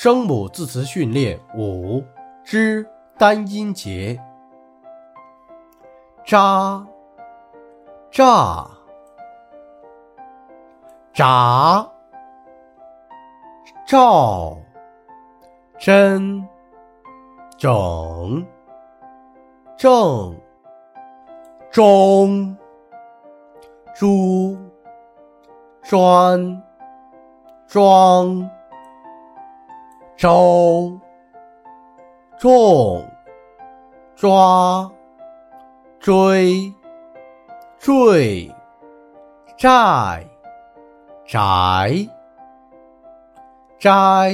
声母字词训练五之单音节：扎、炸、炸、照、真、整、正、中、珠、专、庄。周，重，抓，追，坠，债，宅，摘，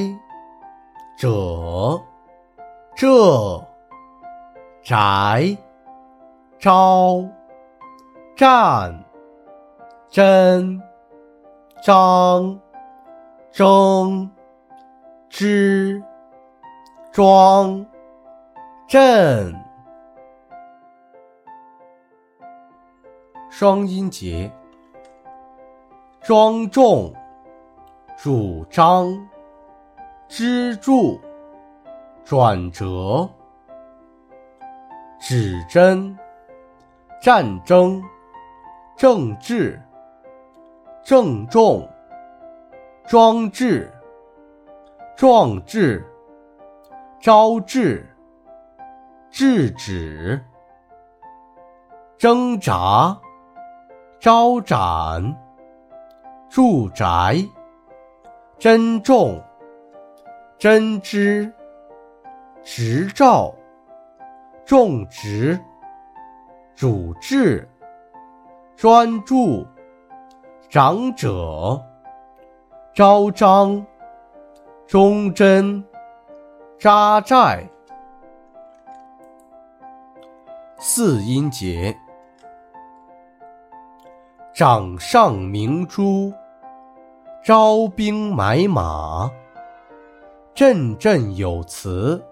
者，这，宅，招，战，真，张，争。之庄镇双音节，庄重主张支柱转折指针战争政治郑重装置。壮志，招致，制止，挣扎，招展，住宅，珍重，针织，执照，种植，主治，专注，长者，招张。忠贞，扎寨，四音节，掌上明珠，招兵买马，振振有词，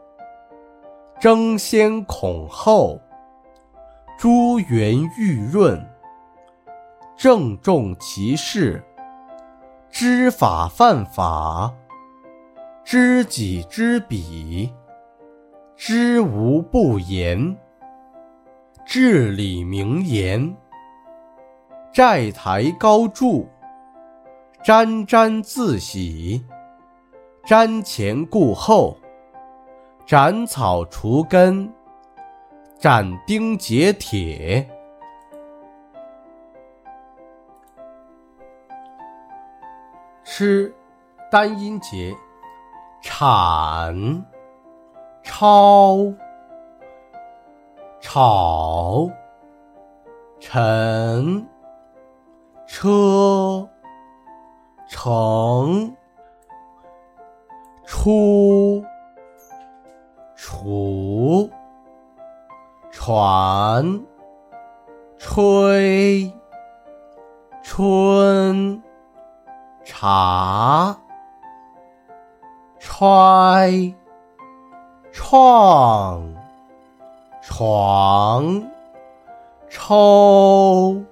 争先恐后，珠圆玉润，郑重其事，知法犯法。知己知彼，知无不言。至理名言，债台高筑，沾沾自喜，瞻前顾后，斩草除根，斩钉截铁。吃，单音节。铲、抄、炒、沉、车、成、出、除、传、吹、春、茶。开、创、床、抽、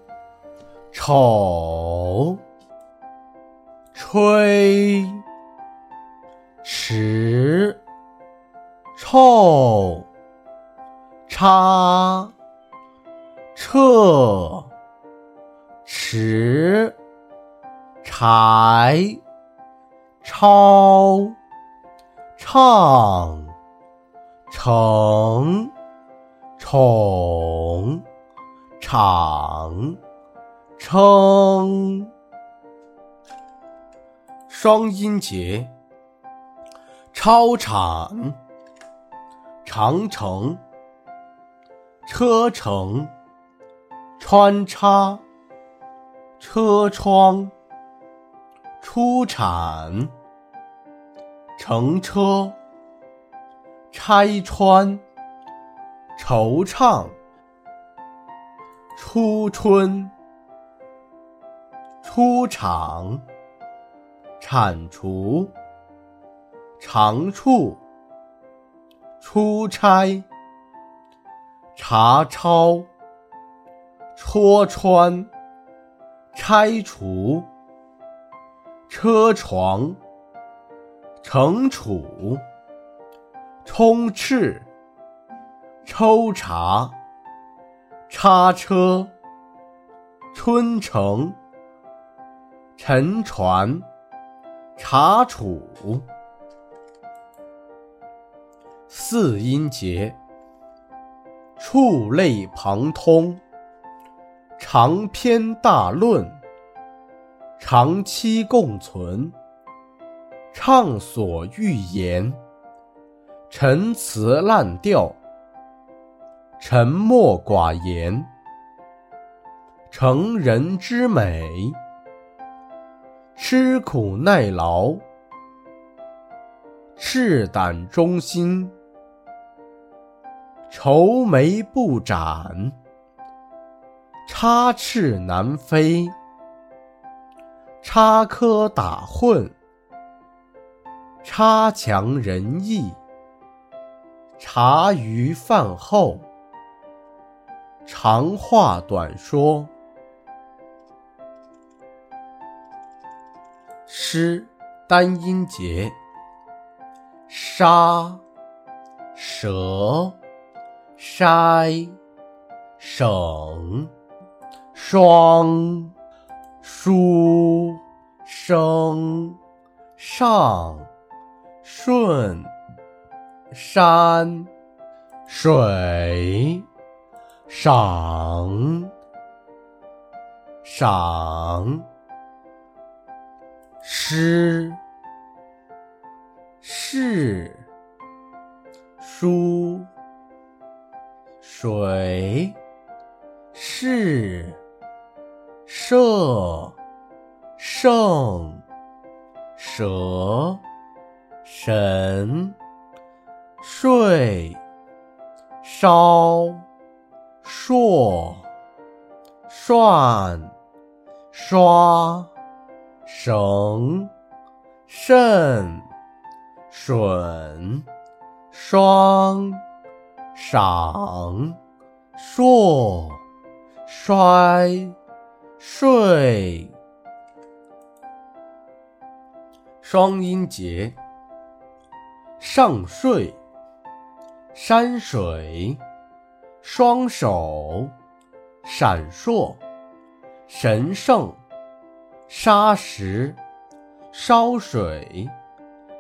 丑、吹、迟、臭、插、撤、迟、柴、抄。唱，成，宠，场，称，双音节，超场，长城，车程，穿插，车窗，出产。乘车，拆穿，惆怅，初春，出场，铲除，长处，出差，查抄，戳穿，拆除，车床。惩处，充斥，抽查，叉车，春城，沉船，查处。四音节，触类旁通，长篇大论，长期共存。畅所欲言，陈词滥调，沉默寡言，成人之美，吃苦耐劳，赤胆忠心，愁眉不展，插翅难飞，插科打诨。差强人意，茶余饭后，长话短说。诗单音节：沙、蛇、筛、省、双、书、生、上。顺山水赏赏诗是书水是射圣蛇。神睡烧硕涮刷绳肾吮霜赏硕衰睡双音节。上睡，山水，双手，闪烁，神圣，沙石，烧水，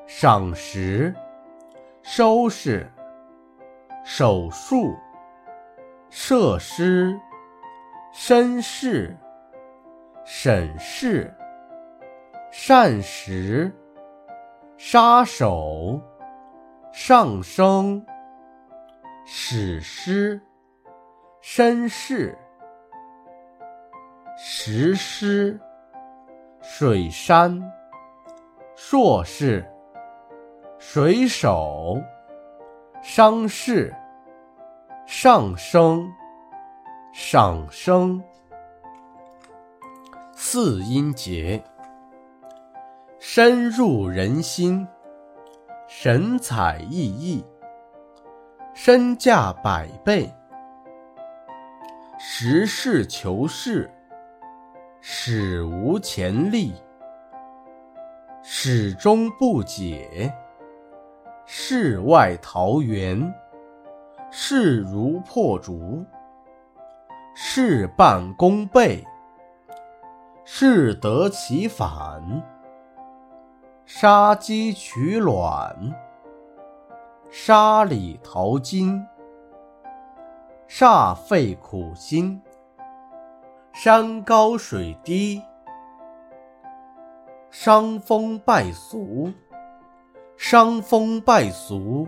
赏识，收拾，手术，设施，绅士，审视，膳食，杀手。上升，史诗，绅士，石狮，水山，硕士，水手，商事，上升，赏声，四音节，深入人心。神采奕奕，身价百倍，实事求是，史无前例，始终不解，世外桃源，势如破竹，事半功倍，适得其反。杀鸡取卵，沙里淘金，煞费苦心。山高水低，伤风败俗，伤风败俗。